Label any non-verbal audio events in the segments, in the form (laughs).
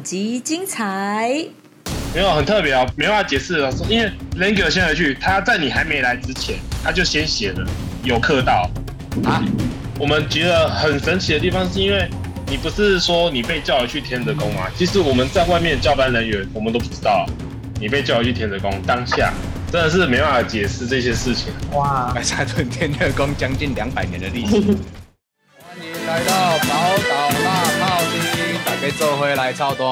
本集精彩。没有很特别啊，没办法解释了，因为 Langer 先回去，他在你还没来之前，他就先写了有客到啊。我们觉得很神奇的地方是因为你不是说你被叫回去天德宫吗？其实我们在外面教班人员，我们都不知道你被叫回去天德宫，当下真的是没办法解释这些事情。哇，白沙屯天德宫将近两百年的历史。欢迎来到宝家做回来超多，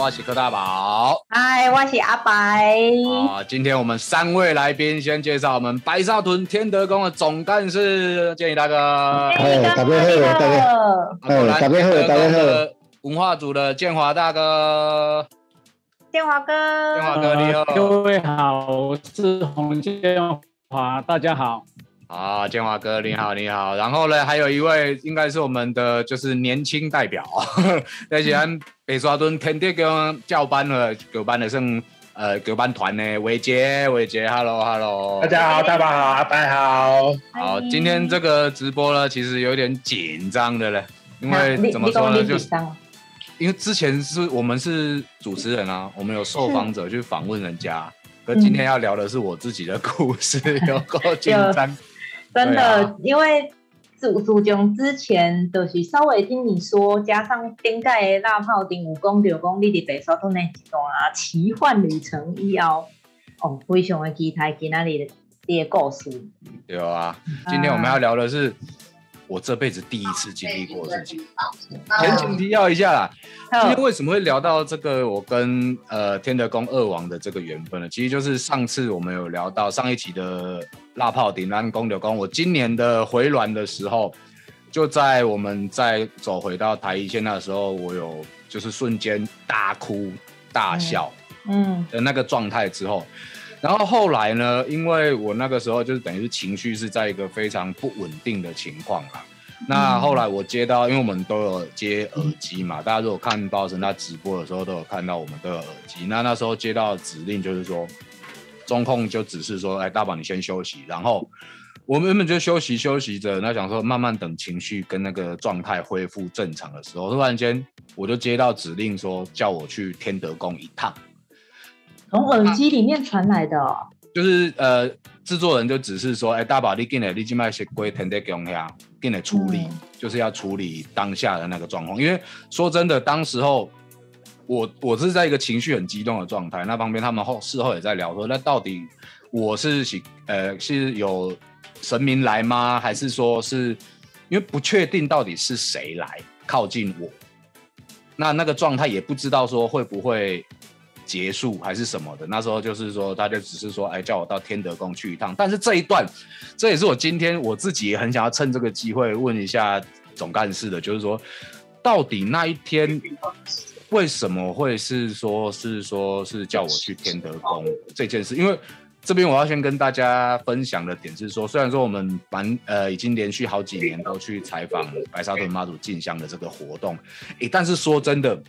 我是柯大宝。嗨，我是阿白。啊，今天我们三位来宾先介绍我们白沙屯天德宫的总干事建议大哥，哎，大家好，大家好，哎，大家好，大家好。文化组的建华大哥，建华哥，建华哥你好，各位好，我是洪建华，大家好。啊，建华哥你好，你好。然后呢，还有一位应该是我们的就是年轻代表，而且俺北沙屯天德宫教班的教班的剩呃教班团呢，伟杰，伟杰，hello hello，大家好，大家好，阿白好。好，今天这个直播呢，其实有点紧张的嘞，因为怎么说呢，就是因为之前是我们是主持人啊，我们有受访者去访问人家，可今天要聊的是我自己的故事，有够紧张。真的，因为祖祖宗之前就是稍微听你说，加上顶盖的大炮顶武功六公里的北沙都那一段啊，奇幻旅程以后，哦，非常的期待今仔日的这个故事。对啊，今天我们要聊的是我这辈子第一次经历过的事情。前情提要一下啦，今天为什么会聊到这个我跟呃天德宫二王的这个缘分呢？其实就是上次我们有聊到上一期的。辣炮顶安公牛宫，我今年的回銮的时候，就在我们在走回到台一线那时候，我有就是瞬间大哭大笑，嗯的那个状态之后，然后后来呢，因为我那个时候就是等于是情绪是在一个非常不稳定的情况啦。那后来我接到，因为我们都有接耳机嘛，大家如果看报神他直播的时候都有看到我们都有耳机。那那时候接到指令就是说。中控就只是说，哎，大宝你先休息。然后我们原本就休息休息着，那想说慢慢等情绪跟那个状态恢复正常的时候，突然间我就接到指令说，叫我去天德宫一趟。从耳机里面传来的，就是呃，制作人就只是说，哎，大宝你进来，你今麦先归天德宫下，进来处理，就是要处理当下的那个状况。因为说真的，当时候。我我是在一个情绪很激动的状态，那旁边他们后事后也在聊说，那到底我是喜呃是有神明来吗？还是说是因为不确定到底是谁来靠近我？那那个状态也不知道说会不会结束还是什么的。那时候就是说，他就只是说，哎，叫我到天德宫去一趟。但是这一段，这也是我今天我自己也很想要趁这个机会问一下总干事的，就是说，到底那一天。为什么会是说，是说，是叫我去天德宫这件事？因为这边我要先跟大家分享的点是说，虽然说我们蛮呃已经连续好几年都去采访白沙屯妈祖进香的这个活动，诶，但是说真的，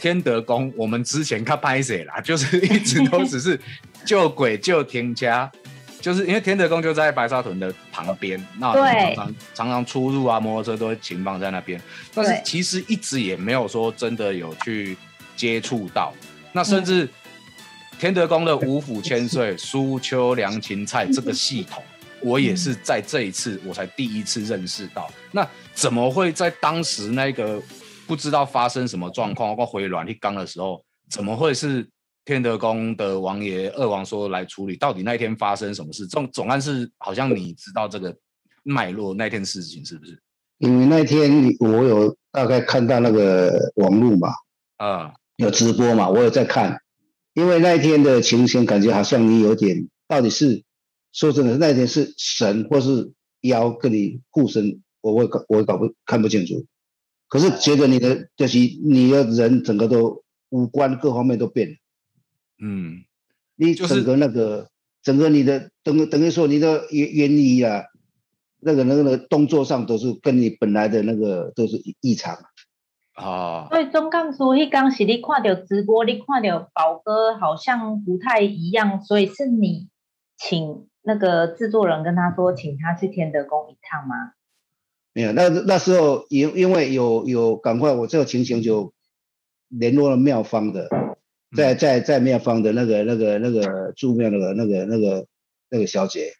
天德宫我们之前看拍谁啦，(laughs) 就是一直都只是救鬼救天家。(laughs) 就是因为天德宫就在白沙屯的旁边，那常常常常出入啊，摩托车都会停放在那边。但是其实一直也没有说真的有去接触到。那甚至天德宫的五府千岁、(laughs) 苏秋良芹菜这个系统，我也是在这一次我才第一次认识到。那怎么会在当时那个不知道发生什么状况，包括回软一刚的时候，怎么会是？天德宫的王爷二王说来处理，到底那一天发生什么事？总总案是好像你知道这个脉络，那天事情是不是？因为那天我有大概看到那个网络嘛，啊，有直播嘛，我有在看。因为那一天的情形，感觉好像你有点，到底是说真的，那天是神或是妖跟你护身，我我搞我搞不看不清楚。可是觉得你的就是你的人整个都五官各方面都变了。嗯，你整个那个，整个你的等等于说你的原原理啊，那个那个那个动作上都是跟你本来的那个都是异常啊。所以钟干说，一刚是你看到直播，你看到宝哥好像不太一样，所以是你请那个制作人跟他说，请他去天德宫一趟吗？没有，那那时候因因为有有赶快，我这个情形就联络了庙方的，在在在庙方的那个那个那个住庙那个那个那个那个小姐，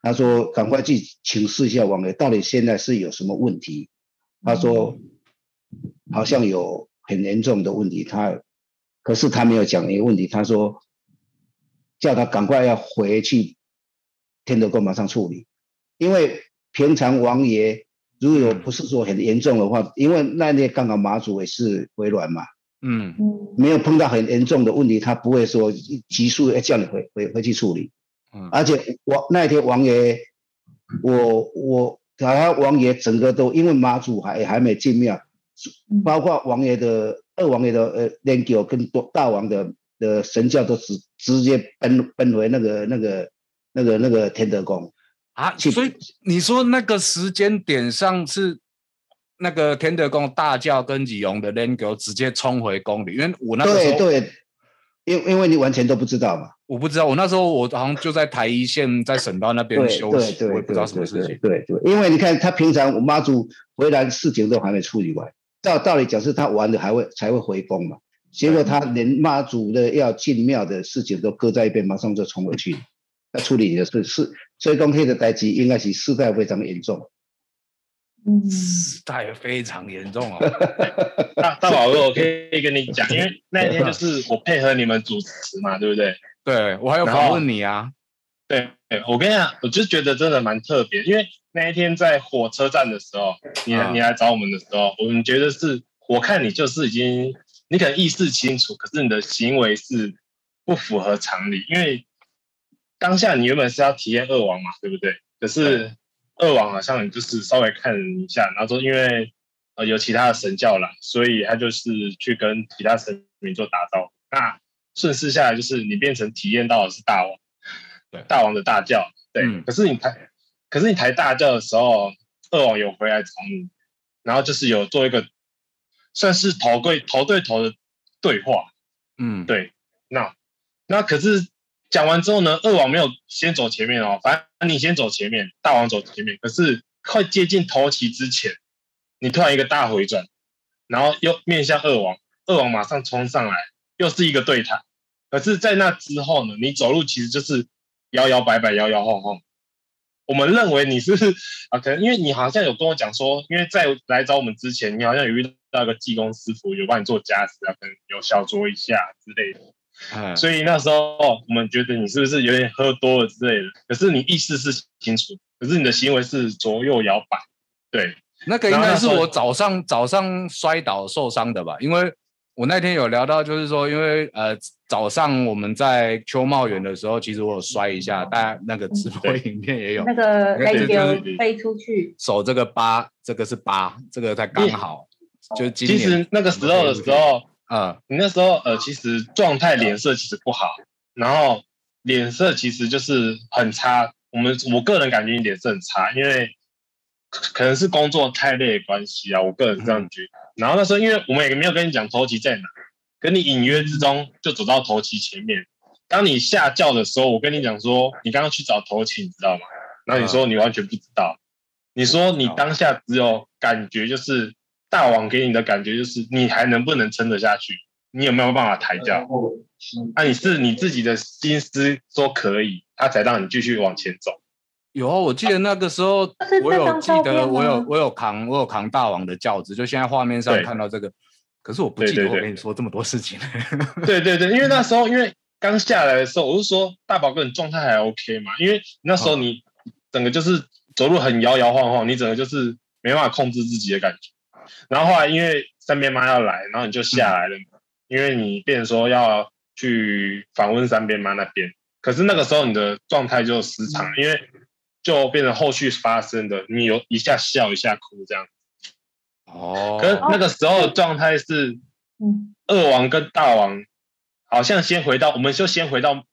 她说赶快去请示一下王爷，到底现在是有什么问题？她说好像有很严重的问题，她可是她没有讲一个问题，她说叫他赶快要回去天德宫马上处理，因为平常王爷。如果不是说很严重的话，因为那天刚好马祖也是回暖嘛，嗯。没有碰到很严重的问题，他不会说急速要叫你回回回去处理。嗯，而且王那天王爷，我我好像王爷整个都因为马祖还还没进庙，包括王爷的二王爷的呃连九跟大王的的神教都直直接奔奔回那个那个那个那个天德宫。啊，所以你说那个时间点上是那个天德宫大教跟李荣的 l e n 直接冲回宫里，因为我那个时候对对，因因为你完全都不知道嘛，我不知道，我那时候我好像就在台一线在省道那边休息，我也不知道什么事情。对对，因为你看他平常妈祖回来事情都还没处理完，照道理讲是他完了还会才会回宫嘛，结果他连妈祖的要进庙的事情都搁在一边，马上就冲回去。要处理的事是，所以讲黑的代际应该是事态非常严重。嗯，事态非常严重哦。大 (laughs) 大宝哥，我可以跟你讲，因为那天就是我配合你们主持嘛，(laughs) 对不对？对，我还有访问你啊。对，我跟你讲，我就觉得真的蛮特别，因为那一天在火车站的时候，你你来找我们的时候，我们觉得是，我看你就是已经，你可能意识清楚，可是你的行为是不符合常理，因为。当下你原本是要体验二王嘛，对不对？可是二王好像你就是稍微看一下，然后说因为呃有其他的神教啦，所以他就是去跟其他神明做打招呼。那顺势下来就是你变成体验到的是大王，对，大王的大教，对。可是你抬，可是你抬大教的时候，二王有回来找你，然后就是有做一个算是头对头对头的对话，嗯，对。那那可是。讲完之后呢，二王没有先走前面哦，反正你先走前面，大王走前面。可是快接近头旗之前，你突然一个大回转，然后又面向二王，二王马上冲上来，又是一个对谈。可是，在那之后呢，你走路其实就是摇摇摆摆、摇摇晃晃。我们认为你是 (laughs) 啊，可能因为你好像有跟我讲说，因为在来找我们之前，你好像有遇到一个技工师傅，有帮你做家事啊，可能有小酌一下之类的。所以那时候我们觉得你是不是有点喝多了之类的？可是你意识是清楚，可是你的行为是左右摇摆。对，那个应该是我早上早上摔倒受伤的吧？因为我那天有聊到，就是说，因为呃早上我们在秋茂园的时候，其实我有摔一下，大家那个直播影片也有，那个飞丢飞出去，手这个疤，这个是疤，这个才刚好，就是其实那个时候的时候。啊，你那时候呃，其实状态脸色其实不好，然后脸色其实就是很差。我们我个人感觉你脸色很差，因为可能是工作太累的关系啊，我个人是这样觉得。然后那时候，因为我们也没有跟你讲头旗在哪，跟你隐约之中就走到头旗前面。当你下轿的时候，我跟你讲说，你刚刚去找头旗，你知道吗？然后你说你完全不知道，你说你当下只有感觉就是。大王给你的感觉就是，你还能不能撑得下去？你有没有办法抬轿？那你是你自己的心思说可以，他才让你继续往前走。有啊，我记得那个时候，我有记得，我有我有扛我有扛大王的轿子，就现在画面上看到这个。可是我不记得我跟你说这么多事情。(laughs) 对对对，因为那时候因为刚下来的时候，我是说大宝哥你状态还 OK 嘛？因为那时候你整个就是走路很摇摇晃晃，你整个就是没办法控制自己的感觉。然后后来因为三边妈要来，然后你就下来了，因为你变成说要去访问三边妈那边，可是那个时候你的状态就失常，因为就变成后续发生的，你有一下笑一下哭这样。哦。可是那个时候的状态是，嗯，二王跟大王好像先回到，我们就先回到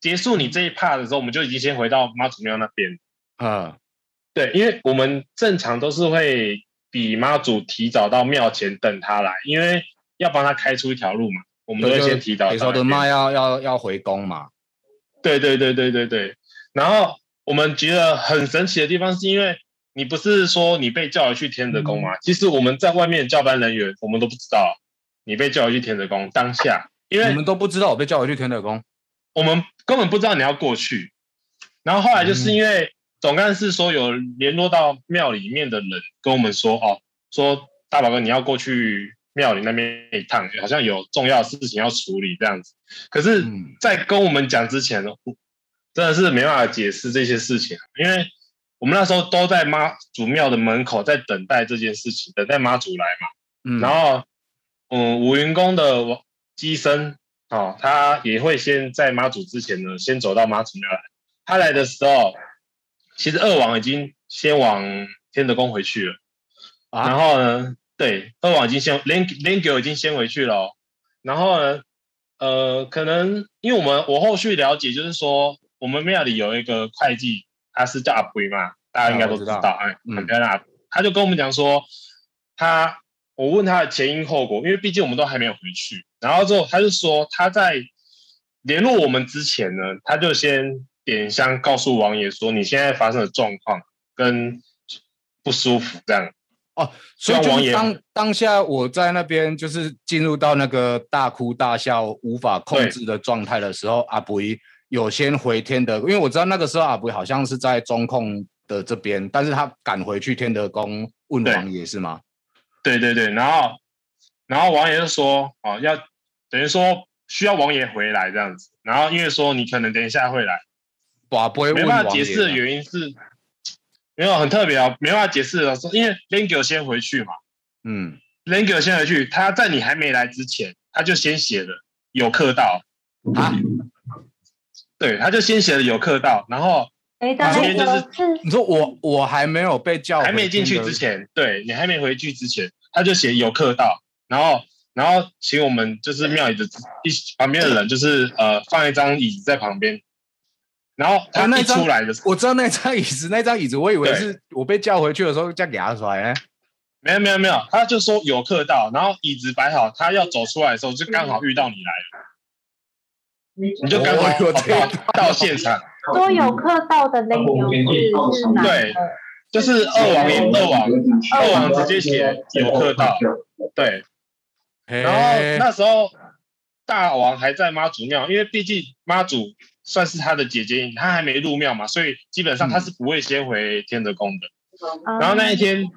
结束你这一 part 的时候，我们就已经先回到妈祖庙那边。啊，对，因为我们正常都是会。比妈祖提早到庙前等他来，因为要帮他开出一条路嘛。我们都会先提早。你说的妈要要要回宫嘛？对对对对对对。然后我们觉得很神奇的地方，是因为你不是说你被叫回去天德宫吗？其实我们在外面教班人员，我们都不知道。你被叫回去天德宫当下，因为你们都不知道我被叫回去天德宫，我们根本不知道你要过去。然后后来就是因为总干事说有联络到庙里面的人跟我们说，哦，说大宝哥你要过去庙里那边一趟，好像有重要的事情要处理这样子。可是，在跟我们讲之前呢，真的是没办法解释这些事情，因为我们那时候都在妈祖庙的门口在等待这件事情，等待妈祖来嘛。嗯，然后。嗯，五云宫的机身哦，他也会先在妈祖之前呢，先走到妈祖庙来。他来的时候，其实二王已经先往天德宫回去了。然后呢，对，二王已经先连连狗已经先回去了。然后呢，呃，可能因为我们我后续了解，就是说我们庙里有一个会计，他是叫阿奎嘛，大家应该都知道，哎，很漂亮。他就跟我们讲说，他。我问他的前因后果，因为毕竟我们都还没有回去。然后之后他就说他在联络我们之前呢，他就先点香告诉王爷说你现在发生的状况跟不舒服这样。哦，所以王爷当当下我在那边就是进入到那个大哭大笑无法控制的状态的时候，阿布有先回天德，因为我知道那个时候阿布好像是在中控的这边，但是他赶回去天德宫问王爷是吗？对对对，然后，然后王爷就说，哦，要等于说需要王爷回来这样子，然后因为说你可能等一下会来，哇，不会没办法解释的原因是，没有很特别哦，没办法解释的说，因为 Lengo 先回去嘛，嗯，Lengo 先回去，他在你还没来之前，他就先写了有客到啊，对，他就先写了有客到，然后。旁边就是你说我我还没有被叫，还没进去之前，对你还没回去之前，他就写有客到，然后然后请我们就是庙里的一旁边的人，就是呃放一张椅子在旁边，然后他那出来的，我知道那张椅子，那张椅子我以为是我被叫回去的时候再给他出来，没有没有没有，他就说有客到，然后椅子摆好，他要走出来的时候就刚好遇到你来了，你就刚好到到现场。(laughs) 说有客到的那个是是哪对，就是二王爷二王二王直接写有客到，对。然后那时候大王还在妈祖庙，因为毕竟妈祖算是他的姐姐，他还没入庙嘛，所以基本上他是不会先回天德宫的。然后那一天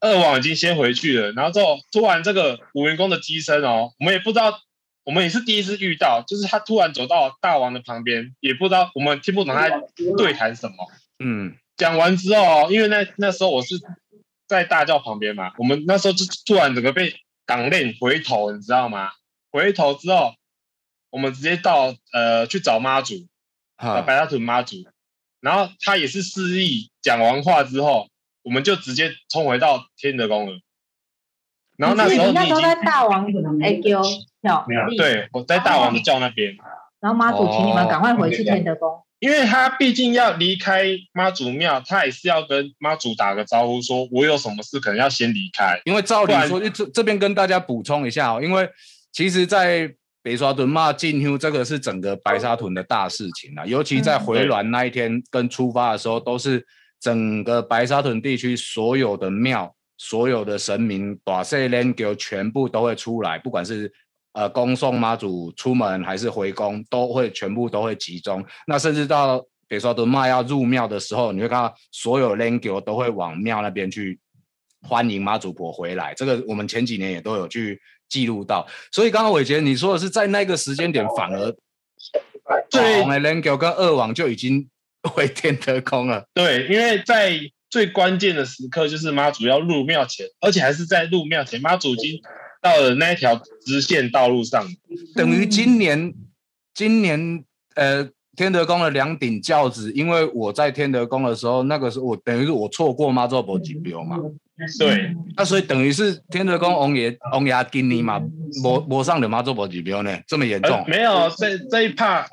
二王已经先回去了，然后之后突然这个五云宫的机身哦，我们也不知道。我们也是第一次遇到，就是他突然走到大王的旁边，也不知道我们听不懂他对谈什么。嗯，讲完之后，因为那那时候我是在大教旁边嘛，我们那时候就突然整个被挡链回头，你知道吗？回头之后，我们直接到呃去找妈祖，啊，白沙屯妈祖，然后他也是示意讲完话之后，我们就直接冲回到天德宫了。然后那时候你已经在大王哎丢跳，对，我在大王的教那边。然后妈祖请你们赶快回去天德宫，因为他毕竟要离开妈祖庙，他也是要跟妈祖打个招呼，说我有什么事可能要先离开。因为照理说，这这边跟大家补充一下哦，因为其实，在北沙屯骂进修这个是整个白沙屯的大事情啊，尤其在回銮那一天跟出发的时候，都是整个白沙屯地区所有的庙。所有的神明，把这连狗全部都会出来，不管是呃恭送妈祖出门还是回宫，都会全部都会集中。那甚至到比如说都妈要入庙的时候，你会看到所有连狗都会往庙那边去欢迎妈祖婆回来。这个我们前几年也都有去记录到。所以刚刚伟杰你说的是在那个时间点，(laughs) 反而对连狗跟二王就已经 (laughs) 回天德宫了。对，因为在。最关键的时刻就是妈祖要入庙前，而且还是在入庙前，妈祖已经到了那一条直线道路上。等于今年，今年呃天德宫的两顶轿子，因为我在天德宫的时候，那个时候我等于是我错过妈祖伯锦标嘛。对，那所以等于是天德宫王爷王爷今年嘛，魔魔上的妈祖伯锦标呢，这么严重？没有，这这一趴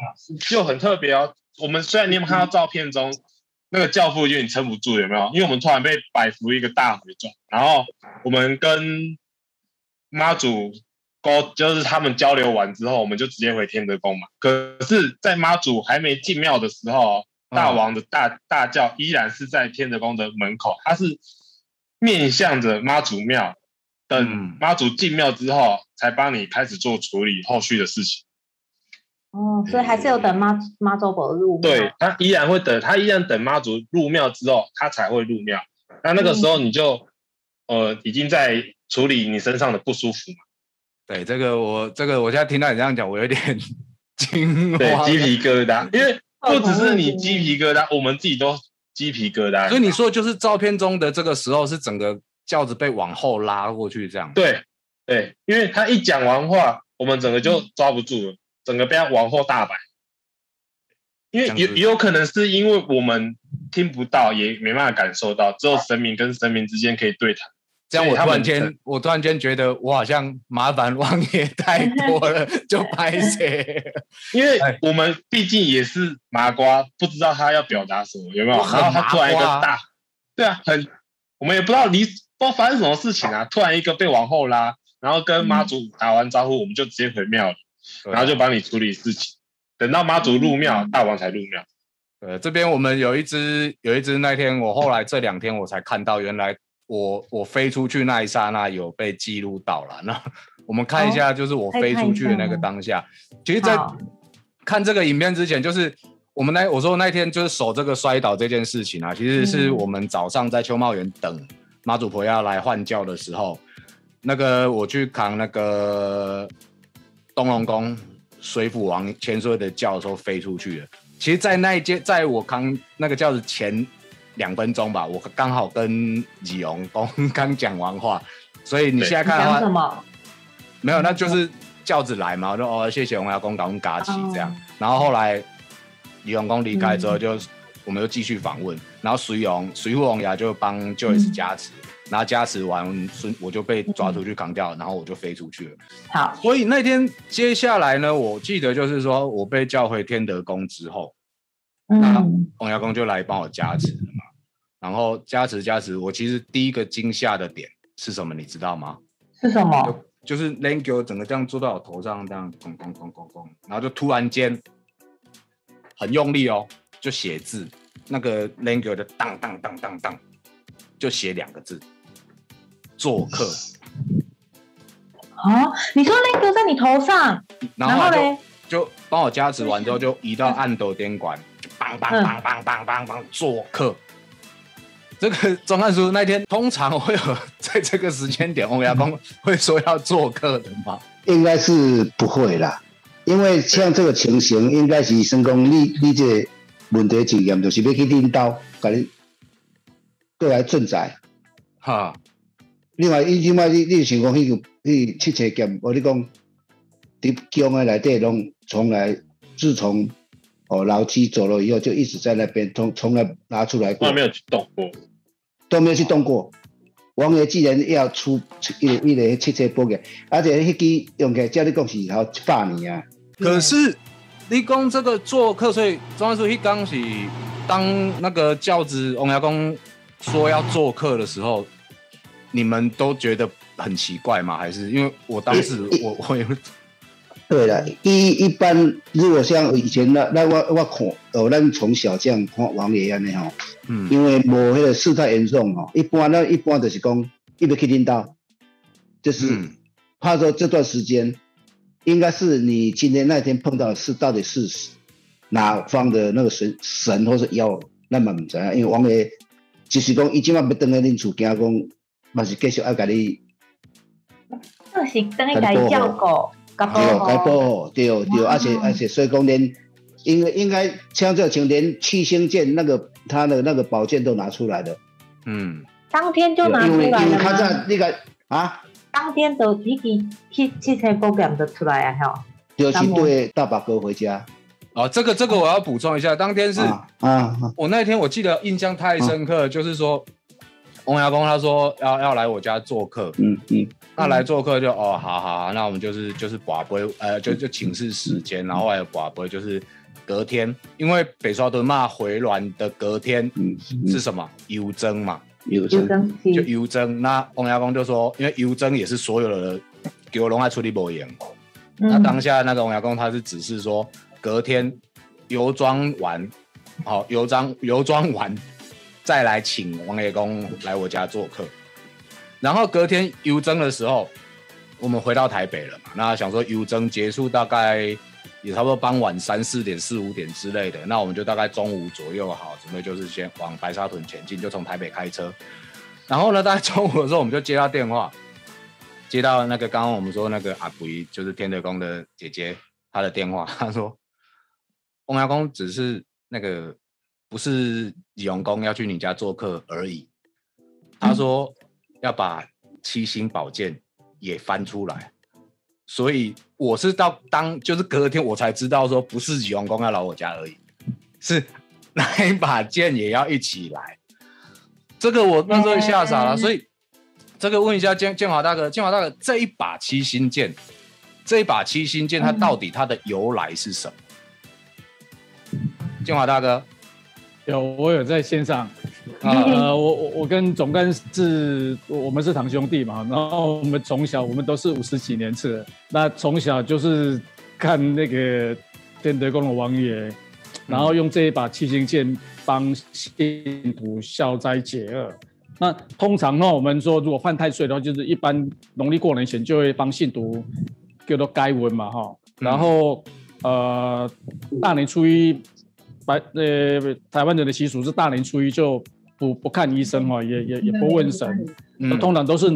就很特别哦。我们虽然你有看到照片中。那个教父有点撑不住，有没有？因为我们突然被摆服一个大回转，然后我们跟妈祖沟，就是他们交流完之后，我们就直接回天德宫嘛。可是，在妈祖还没进庙的时候，大王的大大教依然是在天德宫的门口，他是面向着妈祖庙，等妈祖进庙之后，才帮你开始做处理后续的事情。哦，所以还是有等妈妈祖伯入庙。对他依然会等，他依然等妈祖入庙之后，他才会入庙。那那个时候你就呃已经在处理你身上的不舒服嘛。对，这个我这个我现在听到你这样讲，我有点 (laughs) 惊，对，鸡皮疙瘩，因为不只是你鸡皮疙瘩，我们自己都鸡皮疙瘩。所以你说就是照片中的这个时候是整个轿子被往后拉过去这样。对对，因为他一讲完话，我们整个就抓不住了。整个被他往后大摆，因为也也有可能是因为我们听不到，也没办法感受到，只有神明跟神明之间可以对谈。这样我突然间，我突然间觉得我好像麻烦 (laughs) 王爷太多了，就拍 (laughs) 谁？因为我们毕竟也是麻瓜，不知道他要表达什么，有没有？然后他突然一个大，对啊，很，我们也不知道你不知道发生什么事情啊，突然一个被往后拉，然后跟妈祖打完招呼，我们就直接回庙了。然后就帮你处理事情，等到妈祖入庙，大王才入庙。呃，这边我们有一只，有一只那天我后来这两天我才看到，原来我我飞出去那一刹那有被记录到了。那我们看一下，就是我飞出去的那个当下。其实，在看这个影片之前，就是我们那我说那天就是守这个摔倒这件事情啊，其实是我们早上在秋茂园等妈祖婆要来换轿的时候，那个我去扛那个。东龙宫水府王千岁的轿的时候飞出去了。其实，在那一间，在我扛那个轿子前两分钟吧，我刚好跟李荣公刚讲完话，所以你现在看讲什么？没有，那就是轿子来嘛，我说哦，谢谢王爷公，赶快嘎起这样。然后后来李荣公离开之后，就我们又继续访问，然后水荣水府王爷就帮 Joyce 加持。然后加持完，孙我就被抓出去扛掉，然后我就飞出去了。好，所以那天接下来呢，我记得就是说我被叫回天德宫之后，那洪崖公就来帮我加持了嘛。然后加持加持，我其实第一个惊吓的点是什么？你知道吗？是什么？就是 l a n g o 整个这样坐到我头上，这样咣咣咣咣咣，然后就突然间很用力哦，就写字，那个 l a n g o 的当当当当当，就写两个字。做客啊！你说那个在你头上，然后呢？就帮我加持完之后，就移到暗斗电管，梆梆梆梆梆梆梆做客。这个钟汉书那天通常会有在这个时间点，洪亚公会说要做客的吗？应该是不会啦，因为像这个情形，应该是成功。你你这问题经验，就是要去领导，给你过来赈灾，哈。另外，以前嘛，你你想讲，迄个迄七七剑，我你讲，伫江诶内底拢从来，自从哦老七走了以后，就一直在那边，从从来拿出来过，没有去动过，都没有去动过。王爷既然要出一一个七彩宝剑，而且迄支用起来，照你讲是好一百年啊。可是你讲这个做客，所以庄安叔一刚是当那个教子王爷公说要做客的时候。你们都觉得很奇怪吗？还是因为我当时我我也对了，一一般如果像以前那那我我看哦，咱从小这样看王爷安尼吼，嗯，因为无迄个事态严重吼，一般那一般就是讲一直去领导，就是怕说这段时间应该是你今天那天碰到的事到底是哪方的那个神神或是妖，那么唔知啊，因为王爷就是讲伊今晚要登来恁厝，惊讲。嘛是继续爱甲你，就是等于甲伊照顾，对，该保护，对对，而且而且，所以讲连，应应该像这情连七星剑那个他的那个宝剑都拿出来的，嗯，当天就拿出来了因为他在那个啊，当天都一支七七千宝剑就出来啊，哈，就是对大把哥回家。哦，这个这个我要补充一下，当天是啊，我那天我记得印象太深刻，就是说。翁牙公他说要要来我家做客，嗯嗯，那来做客就哦，好好好，那我们就是就是寡不呃，就就请示时间，然后还有寡不就是隔天，因为北沙屯骂回銮的隔天是什么？油蒸嘛，油蒸就油蒸。那翁牙公就说，因为油蒸也是所有的给我龙爱处理不严，那当下那个翁牙公他是指示说，隔天油装完，好油装油装完。再来请王爷公来我家做客，然后隔天游征的时候，我们回到台北了嘛，那想说游征结束大概。也差不多傍晚三四点、四五点之类的，那我们就大概中午左右好，准备就是先往白沙屯前进，就从台北开车。然后呢，大概中午的时候，我们就接到电话，接到那个刚刚我们说那个阿 quý，就是天德宫的姐姐，她的电话，她说，翁牙公只是那个不是李永公要去你家做客而已，他说要把七星宝剑也翻出来。所以我是到当就是隔天我才知道说不是吉王公要来我家而已，是 (laughs) 那一把剑也要一起来。这个我那时候吓傻了。所以这个问一下建建华大哥，建华大哥这一把七星剑，这一把七星剑它到底它的由来是什么？建华大哥，有我有在线上。(laughs) 呃，我我我跟总干事，我们是堂兄弟嘛，然后我们从小我们都是五十几年次，那从小就是看那个天德宫的王爷，然后用这一把七星剑帮信徒消灾解厄。那通常呢，我们说如果犯太岁的话，就是一般农历过年前就会帮信徒叫做该文嘛哈，然后呃大年初一，白呃台湾人的习俗是大年初一就。不不看医生哈，也也也不问神，嗯通常都是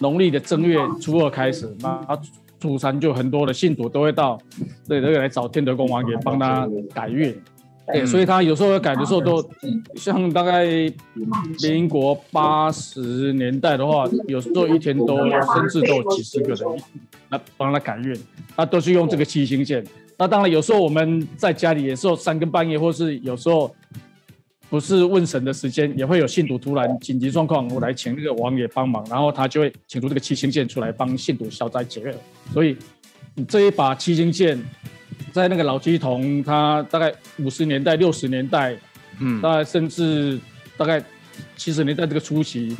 农历的正月初二开始，那初三就很多的信徒都会到对这个来找天德公王爷帮他改运，对，所以他有时候改的时候都像大概民国八十年代的话，有时候一天都甚至都有几十个人来帮他改运，那都是用这个七星剑。那当然有时候我们在家里也是三更半夜，或是有时候。不是问神的时间，也会有信徒突然紧急状况，我来请那个王爷帮忙，然后他就会请出这个七星剑出来帮信徒消灾解厄。所以这一把七星剑，在那个老鸡童他大概五十年代、六十年代，嗯，大概甚至大概七十年代这个初期，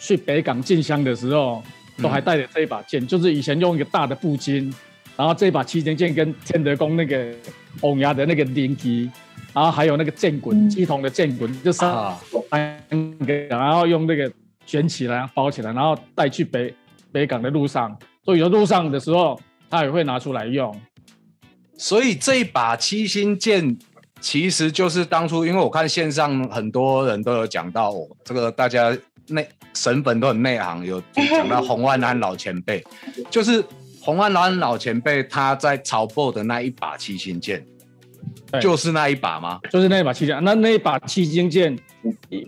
去北港进香的时候，都还带着这一把剑，就是以前用一个大的布巾，然后这一把七星剑跟天德宫那个翁牙的那个灵旗。然后还有那个剑滚，鸡筒的剑滚，就是三个，然后用那个卷起来包起来，然后带去北北港的路上，所以有路上的时候，他也会拿出来用。所以这一把七星剑，其实就是当初，因为我看线上很多人都有讲到，这个大家内神粉都很内行，有讲到洪万安老前辈，(laughs) 就是洪万安老前辈他在草报的那一把七星剑。就是那一把吗？就是那一把七星，那那一把七星剑，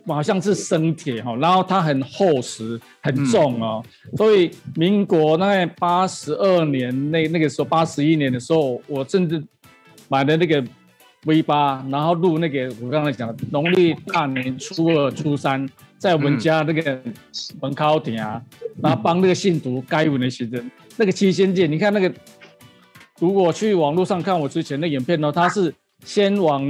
好像是生铁哈，然后它很厚实，很重哦。所以民国那八十二年那那个时候，八十一年的时候，我甚至买的那个 V 八，然后录那个我刚才讲的农历大年初二、初三，在我们家那个门口顶啊，然后帮那个信徒该文的写的，那个七仙剑，你看那个，如果去网络上看我之前的影片呢，它是。先往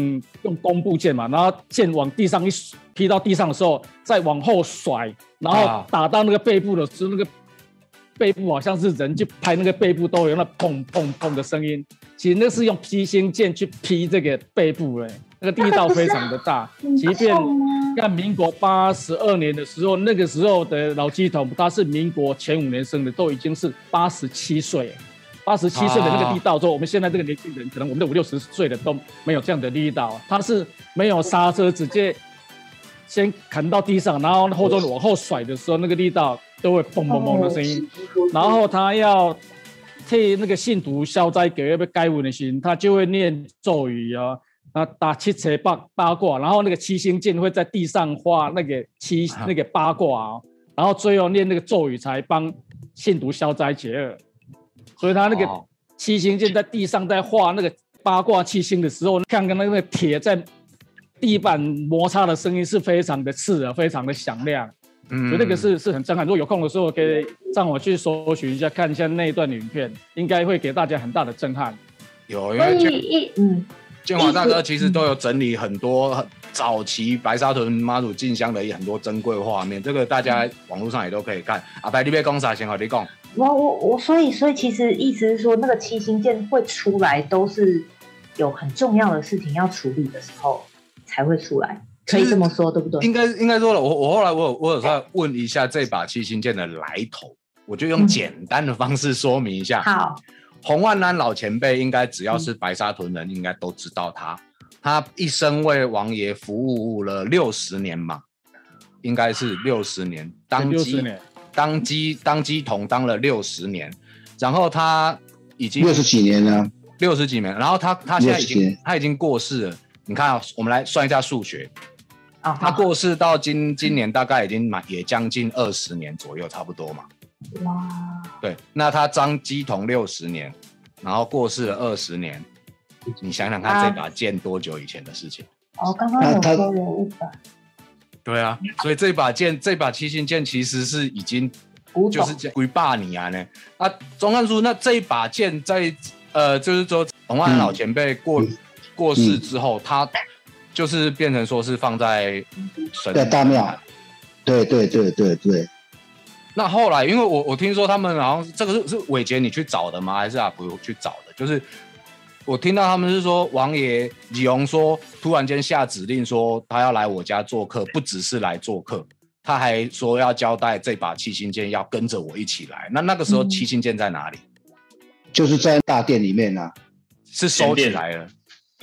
用弓步剑嘛，然后剑往地上一劈到地上的时候，再往后甩，然后打到那个背部的时候，那个背部好像是人去拍那个背部都有那砰砰砰的声音。其实那是用劈心剑去劈这个背部嘞，那个力道非常的大。(laughs) 即便在民国八十二年的时候，那个时候的老鸡头他是民国前五年生的，都已经是八十七岁。八十七岁的那个力道，说我们现在这个年轻人，可能我们的五六十岁的都没有这样的力道。他是没有刹车，直接先砍到地上，然后后头往后甩的时候，那个力道都会砰砰砰的声音。然后他要替那个信徒消灾给要被该稳的心，他就会念咒语啊，啊打七彩八八卦，然后那个七星剑会在地上画那个七那个八卦啊，然后最后念那个咒语才帮信徒消灾解厄。所以他那个七星剑在地上在画那个八卦七星的时候，看看那个铁在地板摩擦的声音是非常的刺耳，非常的响亮。嗯，所以那个是是很震撼。如果有空的时候，可以让我去搜寻一下，看一下那一段影片，应该会给大家很大的震撼。有，因为建嗯，建华大哥其实都有整理很多早期白沙屯妈祖进香的很多珍贵画面，这个大家网络上也都可以看。阿白，你别讲啥，先和你讲。我我我，所以所以其实意思是说，那个七星剑会出来，都是有很重要的事情要处理的时候才会出来。可以这么说，对不对？应该应该说了，我我后来我有我有在问一下这把七星剑的来头，我就用简单的方式说明一下。好，洪万安老前辈应该只要是白沙屯人，应该都知道他，他一生为王爷服务了六十年嘛，应该是六十年，当机当机当机童当了六十年，然后他已经六十几年了。六十几年，然后他他现在已经他已经过世了。你看，我们来算一下数学啊，他过世到今今年大概已经满也将近二十年左右，差不多嘛。哇，对，那他张基同六十年，然后过世了二十年，你想想看这把剑多久以前的事情？哦，刚刚有说有一把。对啊，所以这把剑这把七星剑其实是已经就是归霸你啊呢。啊，钟汉书，那这一把剑在。呃，就是说，洪万老前辈过过世之后，他就是变成说是放在神大庙。对对对对对。那后来，因为我我听说他们好像这个是是伟杰你去找的吗？还是阿福去找的？就是我听到他们是说，王爷李荣说，突然间下指令说他要来我家做客，不只是来做客，他还说要交代这把七星剑要跟着我一起来。那那个时候七星剑在哪里？就是在大殿里面啊，是收起来了。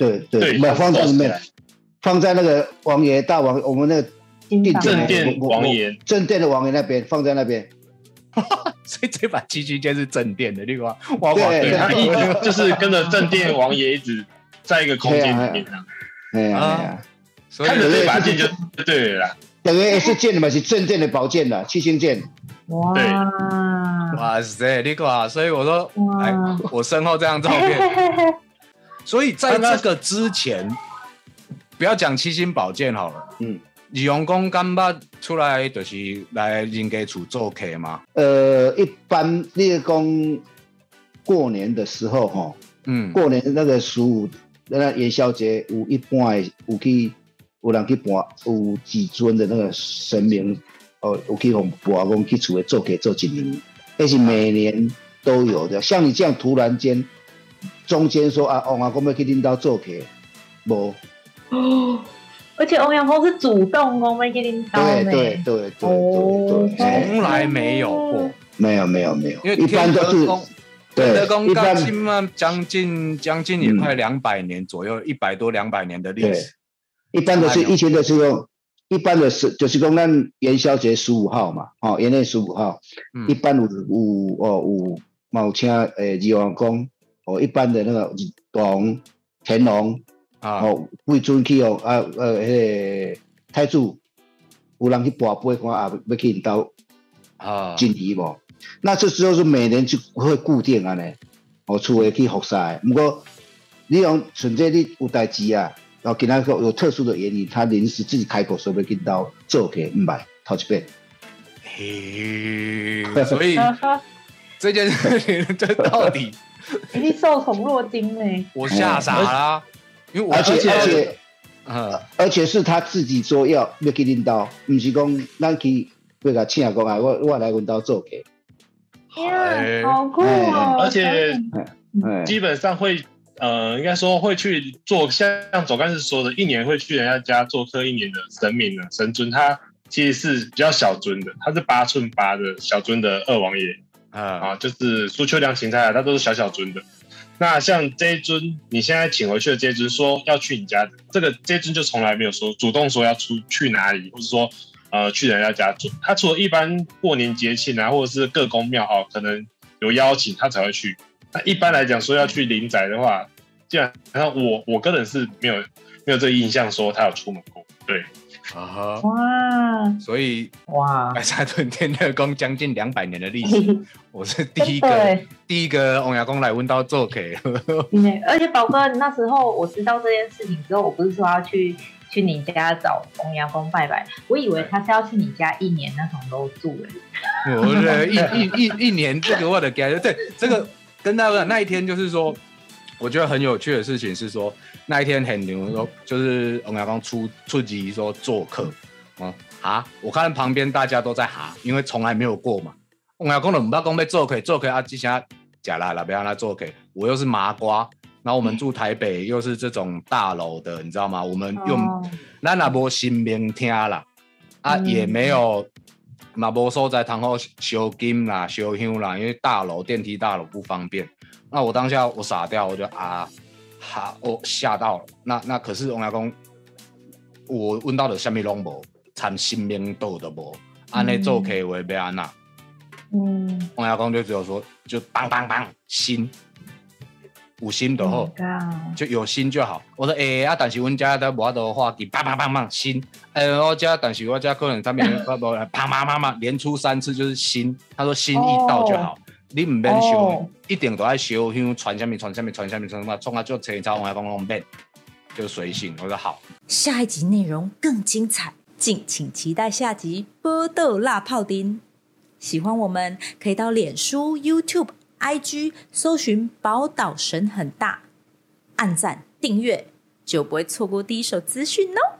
对对，没有放在里面，放在那个王爷大王，我们那个正殿王爷正殿的王爷那边，放在那边。(laughs) 所以这把七星剑是正殿的，对吧？对，他一直就是跟着正殿王爷一直在一个空间里面啊。哎呀，看着这把剑就对了。等于是剑的嘛，是正殿的宝剑的七星剑。哇！哇塞，你看，所以我说，哎，我身后这张照片，(laughs) 所以在这个之前，不要讲七星宝剑好了，嗯，李荣公干巴出来就是来人家处做客嘛。呃，一般列公过年的时候，哈，嗯，过年那个十五那元宵节，有一般有去有人去搬，有几尊的那个神明。哦，我可以从博公去厝里做给做几年，而且每年都有的。像你这样突然间中间说啊，王阿公要去领导做客，无。哦，而且欧阳锋是主动哦，要给领导对对对对对，从来没有过，没有没有没有，因为一般都是对，德公刚起码将近将近也快两百年左右，一百多两百年的历史，一般都是以前都是用。一般的是就是讲咱元宵节十五号嘛，哦，元年十五号，一般有有哦有冒请诶二王公，哦，一般的那个日王、乾隆啊，哦，贵尊去哦，啊呃，迄个太子，有人去跋杯看啊，要去引导啊，进仪无？那这时候是每年就会固定安尼，哦，厝会去服侍。不过你讲纯粹你有代志啊。然后给他说有特殊的原因，他临时自己开口说要跟到做给买好几遍。嘿，所以这件事情这到底一定受宠若惊呢？我吓傻啦，因为而且而且，呃，而且是他自己说要要给领导，不是讲咱去为他请讲啊，我我来领导做给。天，好酷哦！而且基本上会。呃，应该说会去做，像总干事说的，一年会去人家家做客一年的神明呢，神尊，他其实是比较小尊的，他是八寸八的小尊的二王爷啊，啊，就是苏秋良芹菜啊，他都是小小尊的。那像这尊，你现在请回去的这尊，说要去你家，这个这尊就从来没有说主动说要出去哪里，或者说呃去人家家做，他除了一般过年节庆啊，或者是各宫庙哦，可能有邀请他才会去。那一般来讲，说要去灵宅的话，既然然后我我个人是没有没有这个印象，说他有出门过。对，啊哇，所以哇，白沙屯天乐宫将近两百年的历史，(laughs) 我是第一个第一个王亚公来问到做客。(laughs) 而且宝哥那时候我知道这件事情之后，我不是说要去去你家找王亚公拜拜，我以为他是要去你家一年那种都住哎。我的一一一一年这个我的感觉，对这个。跟那个那一天就是说，我觉得很有趣的事情是说，那一天很牛，说就是王亚刚出出击说做客，啊啊！我看旁边大家都在哈，因为从来没有过嘛。王亚刚的唔要讲被做客，做客啊，之前假啦啦，不要来做客。我又是麻瓜，然后我们住台北，又是这种大楼的，你知道吗？我们用那那波新兵听啦，啊，也没有马波说在堂后修金啦、修香啦，因为大楼电梯大楼不方便。那我当下我傻掉，我就啊，哈，我吓到了。那那可是王牙公，我问到的下面拢无，产新名豆的无，安尼做可以为要安那？嗯，王牙公就只有说，就梆梆梆新。有心就好，就有心就好。我说诶啊，但是阮家都无法度画，给砰砰砰砰心。诶，我家但是我家可能上面 (laughs) 不不砰砰砰砰连出三次就是心。他说心一到就好，你唔免烧，一定都爱烧香传什么传什么传什么传什么，冲啊就车一招往下讲讲变，就随性。我说好。下一集内容更精彩，敬请期待下集《波豆辣泡丁》。喜欢我们可以到脸书、YouTube。IG 搜寻宝岛神很大，按赞订阅就不会错过第一手资讯哦。